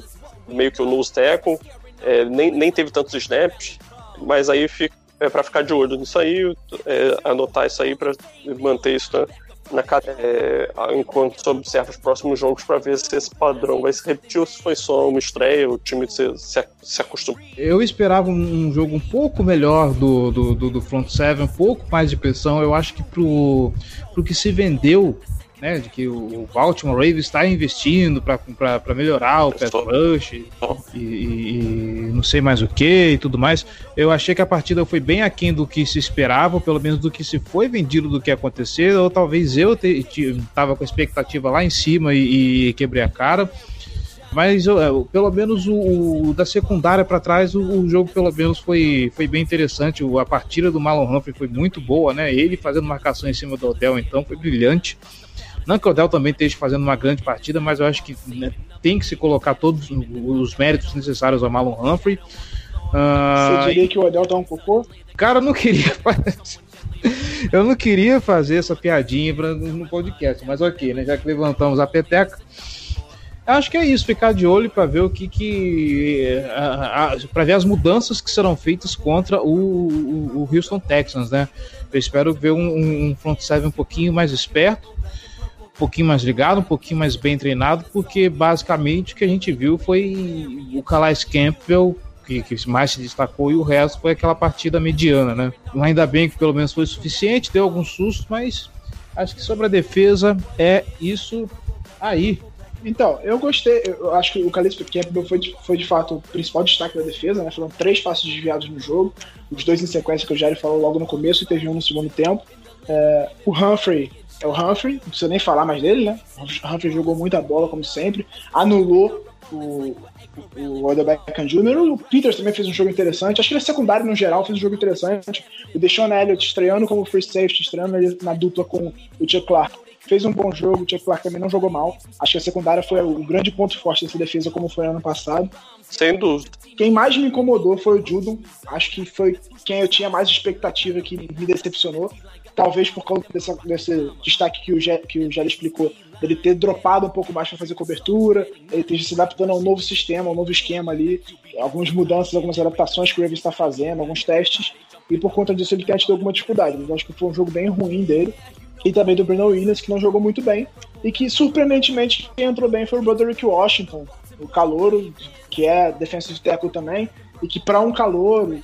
meio que o nose tackle, é, nem, nem teve tantos snaps, mas aí fica, é para ficar de olho nisso aí, é, anotar isso aí para manter isso na, na é, enquanto se observa os próximos jogos para ver se esse padrão vai se repetir ou se foi só uma estreia, o time se, se, se acostuma. Eu esperava um, jogo um pouco melhor do, do, do, do front seven, um pouco mais de pressão. Eu acho que pro, pro que se vendeu né, de que o Baltimore Ravens está investindo para melhorar o pass rush e, e, e, não sei mais o que e tudo mais. Eu achei que a partida foi bem aquém do que se esperava, pelo menos do que se foi vendido do que aconteceu, ou talvez eu estava com a expectativa lá em cima e, e quebrei a cara. Mas eu, pelo menos o, o da secundária para trás, o, o, jogo pelo menos foi, foi bem interessante. a partida do Marlon Humphrey foi muito boa, né? Ele fazendo marcação em cima do Odell, então foi brilhante. Não que o Odell também esteja fazendo uma grande partida, mas eu acho que né, tem que se colocar todos os méritos necessários ao Marlon Humphrey. Uh, Você diria que o Odell tá um cocô? Cara, eu não queria Eu não queria fazer essa piadinha no podcast, mas ok, né? Já que levantamos a peteca. Acho que é isso, ficar de olho para ver o que que. para ver as mudanças que serão feitas contra o, o, o Houston Texans, né? Eu espero ver um, um front seven um pouquinho mais esperto, pouquinho mais ligado, um pouquinho mais bem treinado, porque basicamente o que a gente viu foi o Calais Campbell que, que, mais se destacou e o resto foi aquela partida mediana, né? Ainda bem que pelo menos foi suficiente, deu algum susto, mas acho que sobre a defesa é isso aí. Então, eu gostei, eu acho que o Calais Campbell foi de, foi de fato o principal destaque da defesa, né? Foram três passos desviados no jogo, os dois em sequência que o Jair falou logo no começo e teve um no segundo tempo. É, o Humphrey é o Humphrey, não precisa nem falar mais dele, né? O Humphrey jogou muita bola, como sempre, anulou o, o Odell Beckham Jr. O Peters também fez um jogo interessante. Acho que ele é secundário no geral, fez um jogo interessante. O Deshaun Elliott estreando como free safety, estreando ele na dupla com o Chuck Clark. Fez um bom jogo, o Chuck Clark também não jogou mal. Acho que a secundária foi o grande ponto forte dessa defesa, como foi ano passado. Sem dúvida. Quem mais me incomodou foi o Judon. Acho que foi quem eu tinha mais expectativa que me decepcionou talvez por conta desse, destaque que o, Gé, que o Gé explicou, ele ter dropado um pouco mais para fazer cobertura, ele ter se adaptando a um novo sistema, a um novo esquema ali, algumas mudanças, algumas adaptações que o Ravens está fazendo, alguns testes, e por conta disso ele tem tido alguma dificuldade. Mas acho que foi um jogo bem ruim dele. E também do Brandon Williams, que não jogou muito bem. E que, surpreendentemente, quem entrou bem foi o Broderick Washington, o calouro, que é defensive tackle também, e que para um calouro,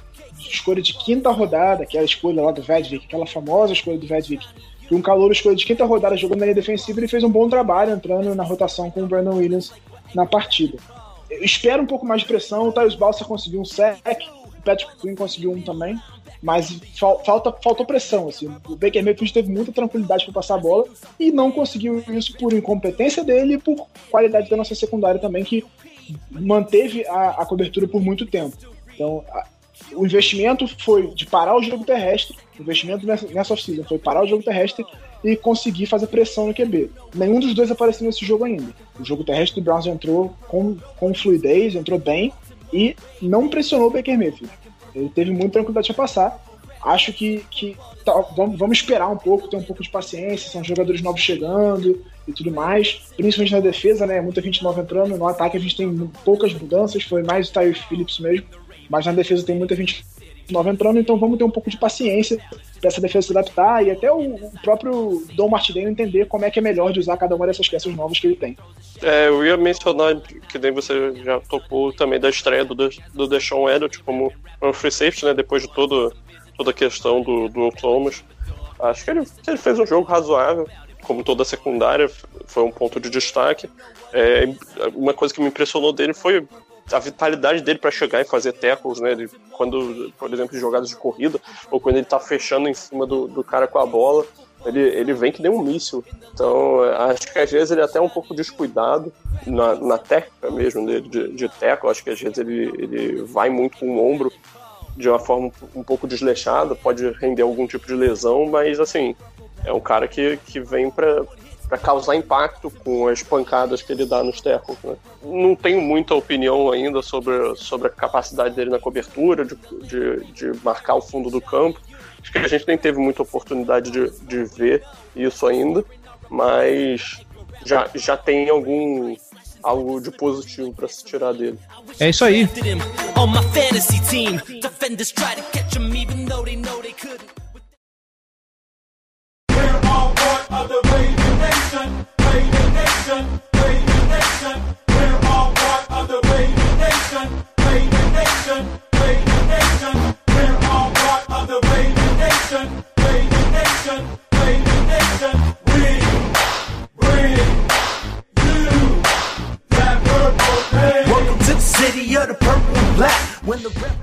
escolha de quinta rodada, que é escolha lá do Vedvik, aquela famosa escolha do Vedvik, que um calouro escolha de quinta rodada jogando na linha defensiva, ele fez um bom trabalho entrando na rotação com o Brandon Williams na partida. Eu espero um pouco mais de pressão, o Tyus Balsa conseguiu um sec, o Patrick Quinn conseguiu um também, mas falta, faltou pressão. Assim. O Baker Mayfield teve muita tranquilidade para passar a bola e não conseguiu isso por incompetência dele e por qualidade da nossa secundária também, que manteve a, a cobertura por muito tempo. Então, o investimento foi de parar o jogo terrestre, o investimento nessa, nessa off-season foi parar o jogo terrestre e conseguir fazer pressão no QB. Nenhum dos dois apareceu nesse jogo ainda. O jogo terrestre do Browns entrou com, com fluidez, entrou bem e não pressionou o Baker Mayfield. Ele teve muita tranquilidade para passar. Acho que, que tá, vamos, vamos esperar um pouco, ter um pouco de paciência. São jogadores novos chegando e tudo mais. Principalmente na defesa, né? Muita gente nova entrando. No ataque a gente tem poucas mudanças. Foi mais o Tyler Phillips mesmo. Mas na defesa tem muita gente nova entrando, então vamos ter um pouco de paciência para essa defesa se adaptar e até o, próprio Dom Martindale entender como é que é melhor de usar cada uma dessas peças novas que ele tem. É, eu ia mencionar, que nem você já tocou também da estreia do, do Deshaun Elliott como um free safety, né, depois de todo, toda a questão do, do Oklahoma. Acho que ele, que ele fez um jogo razoável, como toda a secundária, foi um ponto de destaque. É, uma coisa que me impressionou dele foi a vitalidade dele para chegar e fazer tackles, né? Ele, quando, por exemplo, em jogadas de corrida, ou quando ele tá fechando em cima do, do cara com a bola, ele, ele vem que nem um míssil. Então, acho que às vezes ele é até um pouco descuidado na, na técnica mesmo dele, de, de tackle. Acho que às vezes ele, ele vai muito com o ombro de uma forma um pouco desleixada, pode render algum tipo de lesão, mas assim, é um cara que, que vem para para causar impacto com as pancadas que ele dá nos tackles. Né? Não tenho muita opinião ainda sobre, sobre a capacidade dele na cobertura, de, de, de, marcar o fundo do campo. Acho que a gente nem teve muita oportunidade de, de ver isso ainda, mas já, já tem algum algo de positivo para se tirar dele. É isso aí.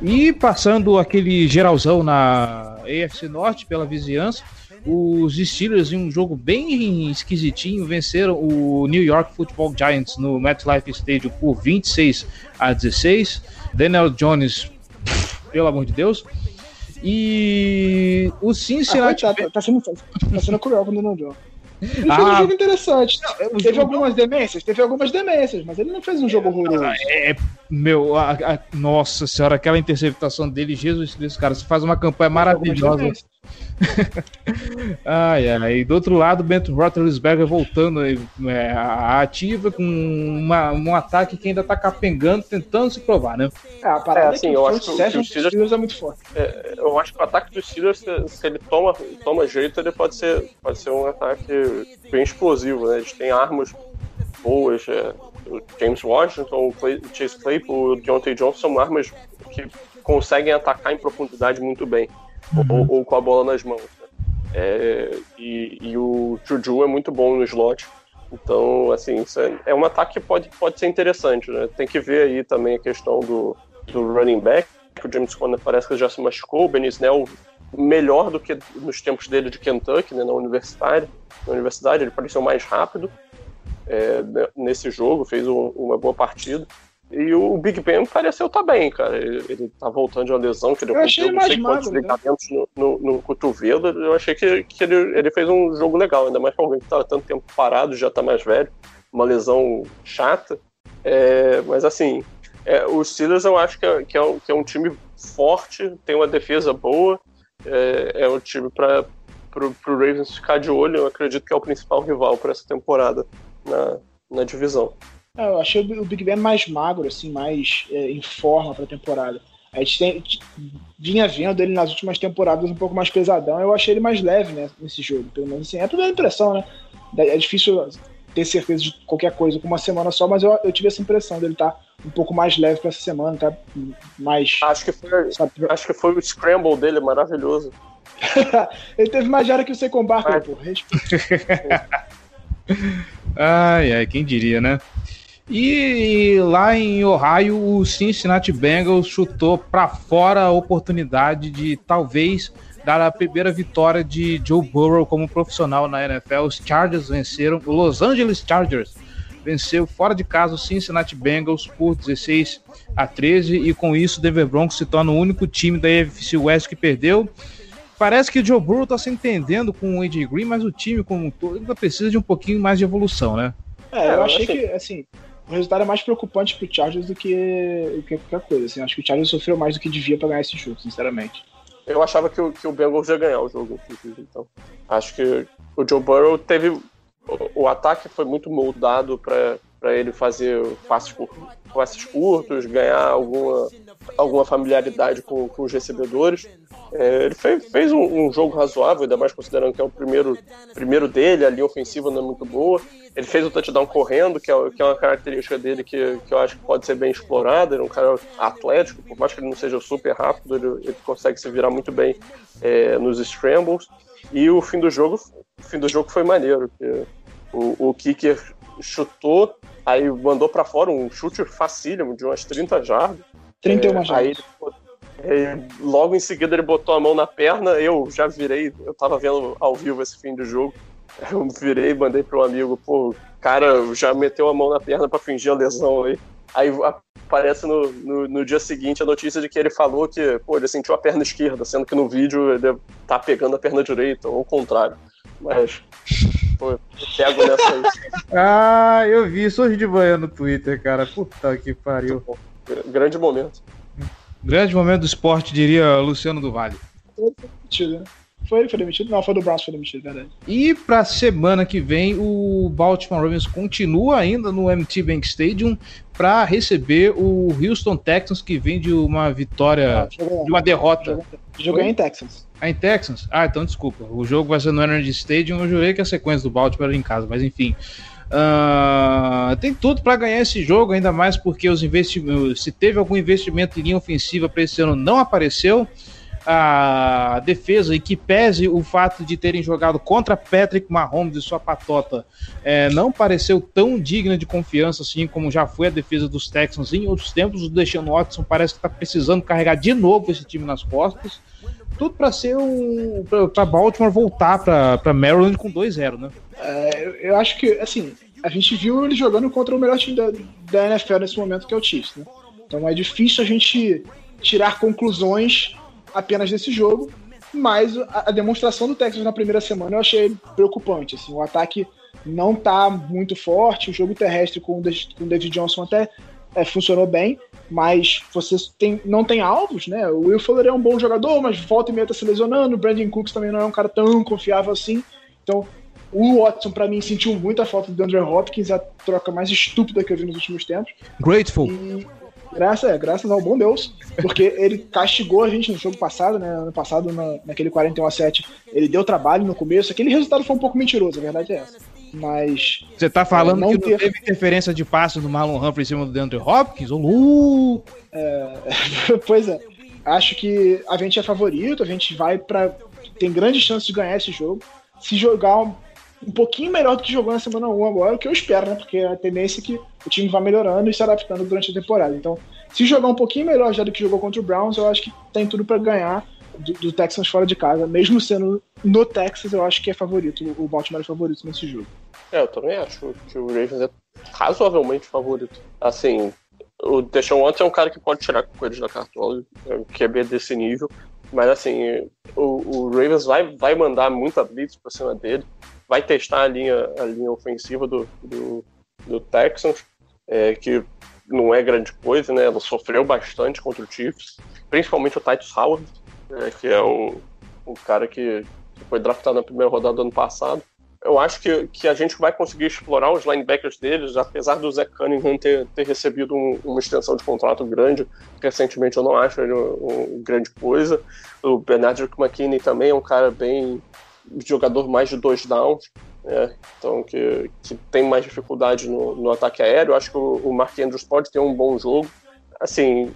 E passando aquele geralzão na AFC Norte pela vizinhança, os Steelers, em um jogo bem esquisitinho, venceram o New York Football Giants no MetLife Stadium por 26 a 16. Daniel Jones, pelo amor de Deus. E o Cincinnati. Ah, tá, tá, sendo, tá sendo cruel com o Daniel Jones. Ele ah, fez um jogo interessante. Não, teve jogo... algumas demências, teve algumas demências, mas ele não fez um jogo horroroso. É, é, meu, a, a, nossa senhora, aquela interceptação dele, Jesus Cristo, cara, você faz uma campanha maravilhosa. ai, ai. E do outro lado, Bento Roethlisberger voltando é, a ativa com uma, um ataque que ainda tá capengando, tentando se provar, né? É, a parada é, assim, é que eu acho que, que o Steelers é muito forte. É, eu acho que o ataque do Steelers, se, se, ele toma, toma jeito, ele pode ser, pode ser um ataque bem explosivo, né? Eles têm armas boas, é, o James Washington, o, Clay, o Chase Claypool, o Deontay Johnson são armas que conseguem atacar em profundidade muito bem uhum. ou, ou, com a bola nas mãos. Né? É, e, e, o Juju é muito bom no slot. Então, assim, é, é um ataque que pode, pode ser interessante, né? Tem que ver aí também a questão do, do running back, o James Conner parece que já se machucou, o Ben Snell melhor do que nos tempos dele de Kentucky, né, na universidade, na universidade ele pareceu mais rápido é, nesse jogo, fez um, uma boa partida. E o Big Ben pareceu estar tá bem, cara. Ele, ele tá voltando de uma lesão que ele eu achei não sei quantos magro, né? ligamentos né? no, no, no, cotovelo. Eu achei que, que ele, ele fez um jogo legal, ainda mais pra alguém que tava tanto tempo parado, já tá mais velho. Uma lesão chata. É, mas assim, é, os Steelers eu acho que é, que, é um, que é um time forte, tem uma defesa boa. É, é um time para pro, pro Ravens ficar de olho. Eu acredito que é o principal rival para essa temporada na, na divisão. É, eu achei o Big Ben mais magro, assim, mais é, em forma para a temporada. A gente tem, vinha vendo ele nas últimas temporadas um pouco mais pesadão. Eu achei ele mais leve né, nesse jogo, pelo menos assim. É a primeira impressão, né? É difícil ter certeza de qualquer coisa com uma semana só, mas eu, eu tive essa impressão dele estar tá um pouco mais leve para essa semana, tá mais. Acho que foi, sabe, acho que foi o scramble dele maravilhoso. ele teve mais jara que o Seacon Barkley, pô. ai, ai, quem diria, né? E lá em Ohio, o Cincinnati Bengals chutou para fora a oportunidade de talvez dar a primeira vitória de Joe Burrow como profissional na NFL. Os Chargers venceram, o Los Angeles Chargers venceu fora de casa o Cincinnati Bengals por 16 a 13 e com isso o Denver Broncos se torna o único time da AFC West que perdeu. Parece que o Joe Burrow está se entendendo com o AJ Green, mas o time como um todo ainda precisa de um pouquinho mais de evolução, né? É, eu achei que, assim, o resultado é mais preocupante pro Chargers do que, do que qualquer coisa. Assim. Acho que o Chargers sofreu mais do que devia para ganhar esse jogo, sinceramente. Eu achava que o, que o Bengals ia ganhar o jogo, inclusive. Então, acho que o Joe Burrow teve. O, o ataque foi muito moldado para ele fazer passes, passes curtos, ganhar alguma, alguma familiaridade com, com os recebedores. É, ele fez, fez um, um, jogo razoável, ainda mais considerando que é o primeiro, primeiro dele, a linha ofensiva não é muito boa. Ele fez o touchdown correndo, que é, que é uma característica dele que, que eu acho que pode ser bem explorada. Ele é um cara atlético, por mais que ele não seja super rápido, ele, ele consegue se virar muito bem é, nos scrambles. E o fim do jogo, o fim do jogo foi maneiro. o, o kicker chutou, aí mandou para fora um chute facílimo de umas 30 jardas. 31 é, jardas. Aí, aí, logo em seguida ele botou a mão na perna, eu já virei, eu tava vendo ao vivo esse fim do jogo. Eu virei e mandei para um amigo, pô, o cara já meteu a mão na perna para fingir a lesão aí. Aí aparece no, no, no, dia seguinte a notícia de que ele falou que, pô, ele sentiu a perna esquerda, sendo que no vídeo ele tá pegando a perna direita, ou o contrário. Mas, pô, pego nessa aí. ah, eu vi isso hoje de manhã no Twitter, cara. Puta que pariu. Grande momento. Grande momento do esporte, diria Luciano do Vale. Né? Foi, foi demitido? Não, foi do Browns, foi demitido, verdade. E pra semana que vem, o Baltimore Ravens continua ainda no MT Bank Stadium para receber o Houston Texans, que vem de uma vitória, ah, de uma derrota. Joguei em Texans. Ah, em Texans? Ah, então desculpa. O jogo vai ser no Energy Stadium. Eu jurei que a sequência do Baltimore era em casa, mas enfim. Uh, tem tudo para ganhar esse jogo, ainda mais porque os investimentos, se teve algum investimento em linha ofensiva para esse ano, não apareceu a defesa e que pese o fato de terem jogado contra Patrick Mahomes e sua patota é, não pareceu tão digna de confiança assim como já foi a defesa dos Texans em outros tempos. O Deshaun Watson parece que está precisando carregar de novo esse time nas costas. Tudo para ser um. para Baltimore voltar para Maryland com 2-0, né? É, eu acho que, assim, a gente viu ele jogando contra o melhor time da, da NFL nesse momento, que é o Chiefs, né? Então é difícil a gente tirar conclusões apenas desse jogo, mas a, a, demonstração do Texas na primeira semana eu achei preocupante. Assim, o ataque não está muito forte, o jogo terrestre com o David Johnson até é, funcionou bem, mas você tem, não tem alvos, né? O Will Fuller é um bom jogador, mas volta e meia tá se lesionando, o Brandon Cooks também não é um cara tão confiável assim, então o Watson, para mim, sentiu muito a falta do Andrew Hopkins, a troca mais estúpida que eu vi nos últimos tempos. Grateful. E, Graças, é, graças ao bom Deus, porque ele castigou a gente no jogo passado, né? Ano passado, na, naquele 41 a 7, ele deu trabalho no começo. Aquele resultado foi um pouco mentiroso, a verdade é essa. Mas. Você tá falando é, não que ter... não teve interferência de passe do Marlon Humphrey em cima do DeAndre Hopkins? Ô, é, pois é. Acho que a gente é favorito, a gente vai para Tem grande chance de ganhar esse jogo. Se jogar um pouquinho melhor do que jogou na semana 1 agora, o que eu espero, né? Porque a tendência é que o time vá melhorando e se adaptando durante a temporada. Então, se jogar um pouquinho melhor já do que jogou contra o Browns, eu acho que tem tudo para ganhar do, do, Texans fora de casa. Mesmo sendo no Texas, eu acho que é favorito. O Baltimore é favorito nesse jogo. É, eu também acho que o Ravens é razoavelmente favorito. Assim, o Deshaun Watson é um cara que pode tirar coelhos da cartola, que é bem desse nível. Mas assim, o, o Ravens vai, vai mandar muita blitz pra cima dele vai testar a linha, a linha ofensiva do, do, do Texans, é, que não é grande coisa, né? Ela sofreu bastante contra o Chiefs, principalmente o Titus Howard, é, que é o, o cara que, que foi draftado na primeira rodada do ano passado. Eu acho que, que a gente vai conseguir explorar os linebackers deles, apesar do Zé Cunningham ter, ter recebido um, uma extensão de contrato grande. Recentemente eu não acho ele uma um grande coisa. O Bernard McKinney também é um cara bem jogador mais de dois downs. É, então, que, que tem mais dificuldade no, no ataque aéreo. Acho que o, o Mark Andrews pode ter um bom jogo. Assim,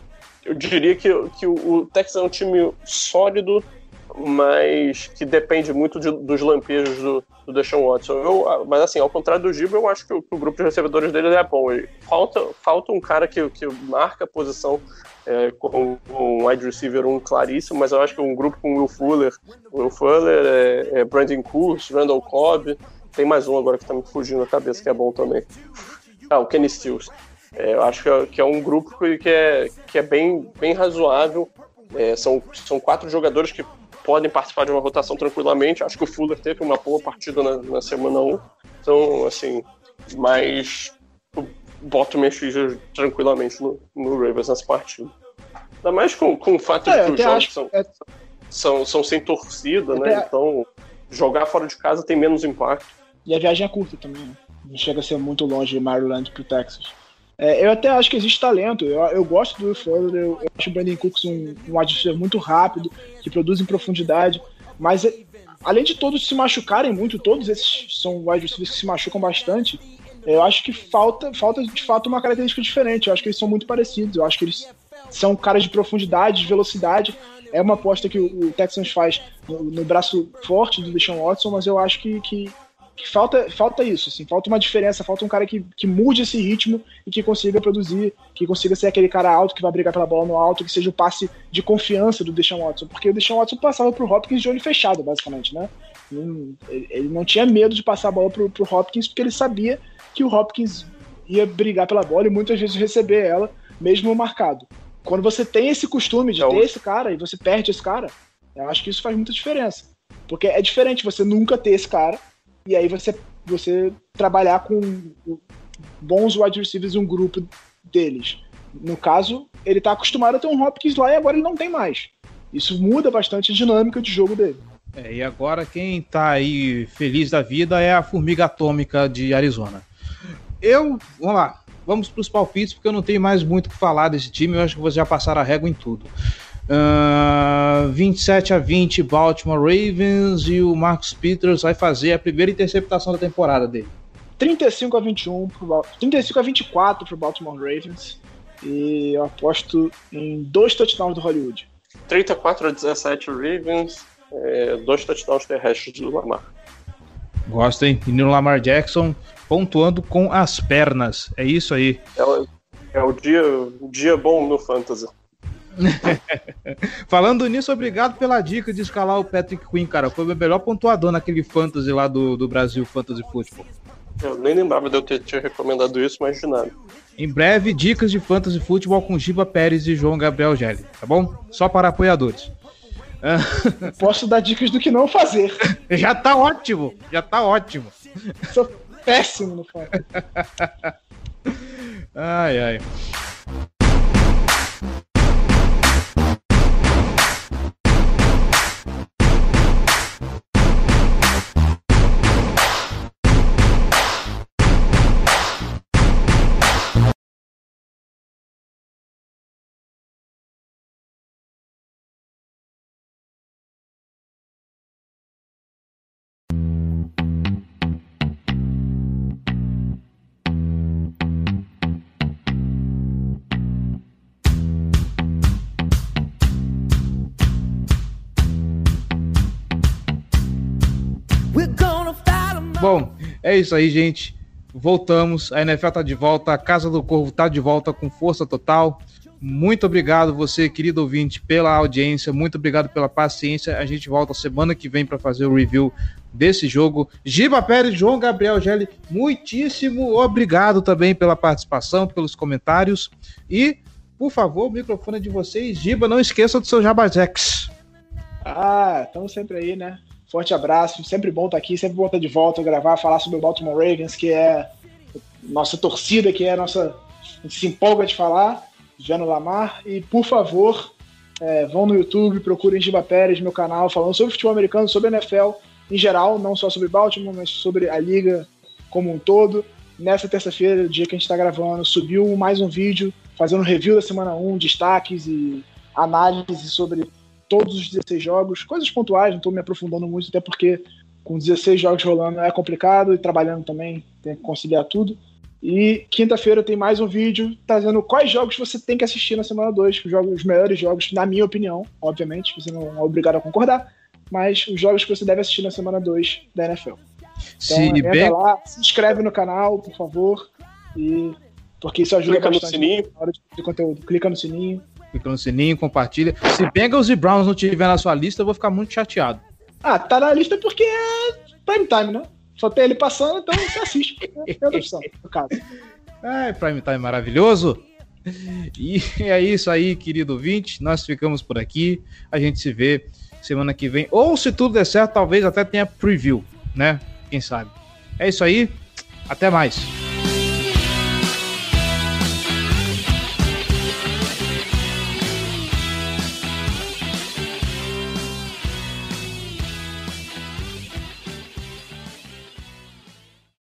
eu diria que, que o, Texas é um time sólido, mas que depende muito de, dos lampejos do, do Deshaun Watson. Eu, mas assim, ao contrário do Gil, eu acho que o, que o, grupo de recebedores dele é bom. falta, falta um cara que, que marca a posição é, com um wide receiver um claríssimo, mas eu acho que um grupo com Will Fuller, Will Fuller, é, é Brandon Cooks, Randall Cobb, tem mais um agora que tá me fugindo na cabeça que é bom também. Ah, o Kenny Stills. É, eu acho que é, que é, um grupo que é, que é bem, bem razoável. É, são, são quatro jogadores que podem participar de uma rotação tranquilamente. Acho que o Fuller teve uma boa partida na, na semana 1. Então, assim, mas boto minhas fichas tranquilamente no, no Ravens nessa partida. Ainda mais com, com o fato é, de que os jogos são, é... são, são sem torcida, né? até... né? Então, jogar fora de casa tem menos impacto. E a viagem é curta também, né? Não chega a ser muito longe de Maryland pro Texas. É, eu até acho que existe talento. Eu, eu gosto do Will Fuller, eu, eu, acho o Brandon Cooks um, um adversário muito rápido, que produz em profundidade. Mas, é, além de todos se machucarem muito, todos esses são wide receivers que se machucam bastante, eu acho que falta, falta de fato uma característica diferente. Eu acho que eles são muito parecidos. Eu acho que eles são caras de profundidade, de velocidade. É uma aposta que o, o Texans faz no, no, braço forte do Deshaun Watson, mas eu acho que, que que falta, falta isso, assim, falta uma diferença, falta um cara que, que mude esse ritmo e que consiga produzir, que consiga ser aquele cara alto que vai brigar pela bola no alto, que seja o passe de confiança do Deshaun Watson, porque o Deshaun Watson passava pro Hopkins de olho fechado, basicamente, né? Ele não tinha medo de passar a bola pro, pro Hopkins porque ele sabia que o Hopkins ia brigar pela bola e muitas vezes receber ela, mesmo marcado. Quando você tem esse costume de ter esse cara e você perde esse cara, eu acho que isso faz muita diferença. Porque é diferente você nunca ter esse cara e aí você, você trabalhar com bons wide receivers um grupo deles. No caso, ele está acostumado a ter um Hopkins lá e agora ele não tem mais. Isso muda bastante a dinâmica de jogo dele. É, e agora quem está aí feliz da vida é a formiga atômica de Arizona. Eu, vamos lá, vamos para os palpites, porque eu não tenho mais muito o que falar desse time, eu acho que vocês já passaram a régua em tudo. Uh, 27 a 20 Baltimore Ravens e o Marcus Peters vai fazer a primeira interceptação da temporada dele. 35 a 21 pro, 35 a 24 para o Baltimore Ravens e eu aposto em dois touchdowns do Hollywood. 34 a 17 Ravens, é, dois touchdowns terrestres do Lamar. Gosto, hein? Menino Lamar Jackson pontuando com as pernas. É isso aí. É, o, é o dia, o dia bom no Fantasy. Falando nisso, obrigado pela dica de escalar o Patrick Quinn, cara. Foi o melhor pontuador naquele fantasy lá do, do Brasil, Fantasy Football. Eu nem lembrava de eu ter, ter recomendado isso, mas de nada. Em breve, dicas de Fantasy Football com Giba Pérez e João Gabriel Gelli, tá bom? Só para apoiadores. Posso dar dicas do que não fazer. já tá ótimo, já tá ótimo. Sou péssimo no fantasy. ai, ai. Bom, é isso aí, gente. Voltamos. A NFL tá de volta, a Casa do Corvo tá de volta com força total. Muito obrigado, você, querido ouvinte, pela audiência. Muito obrigado pela paciência. A gente volta semana que vem para fazer o review desse jogo. Giba Pérez, João Gabriel Gelli, muitíssimo obrigado também pela participação, pelos comentários. E, por favor, o microfone é de vocês. Giba, não esqueça do seu Jabazex. Ah, estamos sempre aí, né? Forte abraço, sempre bom estar aqui, sempre bom estar de volta, gravar, falar sobre o Baltimore Ravens, que é nossa torcida, que é nossa. A gente se empolga de falar, vendo Lamar. E por favor, é, vão no YouTube, procurem Giba Pérez, meu canal, falando sobre futebol americano, sobre NFL em geral, não só sobre Baltimore, mas sobre a liga como um todo. Nessa terça-feira, dia que a gente está gravando, subiu mais um vídeo fazendo review da semana 1, destaques e análise sobre todos os 16 jogos, coisas pontuais, não estou me aprofundando muito, até porque com 16 jogos rolando é complicado e trabalhando também, tem que conciliar tudo. E quinta-feira tem mais um vídeo trazendo quais jogos você tem que assistir na semana 2, os, jogos, os melhores jogos, na minha opinião, obviamente, você não é obrigado a concordar, mas os jogos que você deve assistir na semana 2 da NFL. Então, Se entra bem- lá, se inscreve no canal, por favor, e porque isso ajuda Clica no bastante sininho. na hora de, de conteúdo. Clica no sininho. Clica no sininho, compartilha. Se Bengals e Browns não tiver na sua lista, eu vou ficar muito chateado. Ah, tá na lista porque é prime time, né? Só tem ele passando, então você assiste. É outra opção, no caso. É, Prime Time maravilhoso. E é isso aí, querido ouvinte. Nós ficamos por aqui. A gente se vê semana que vem. Ou se tudo der certo, talvez até tenha preview, né? Quem sabe. É isso aí. Até mais.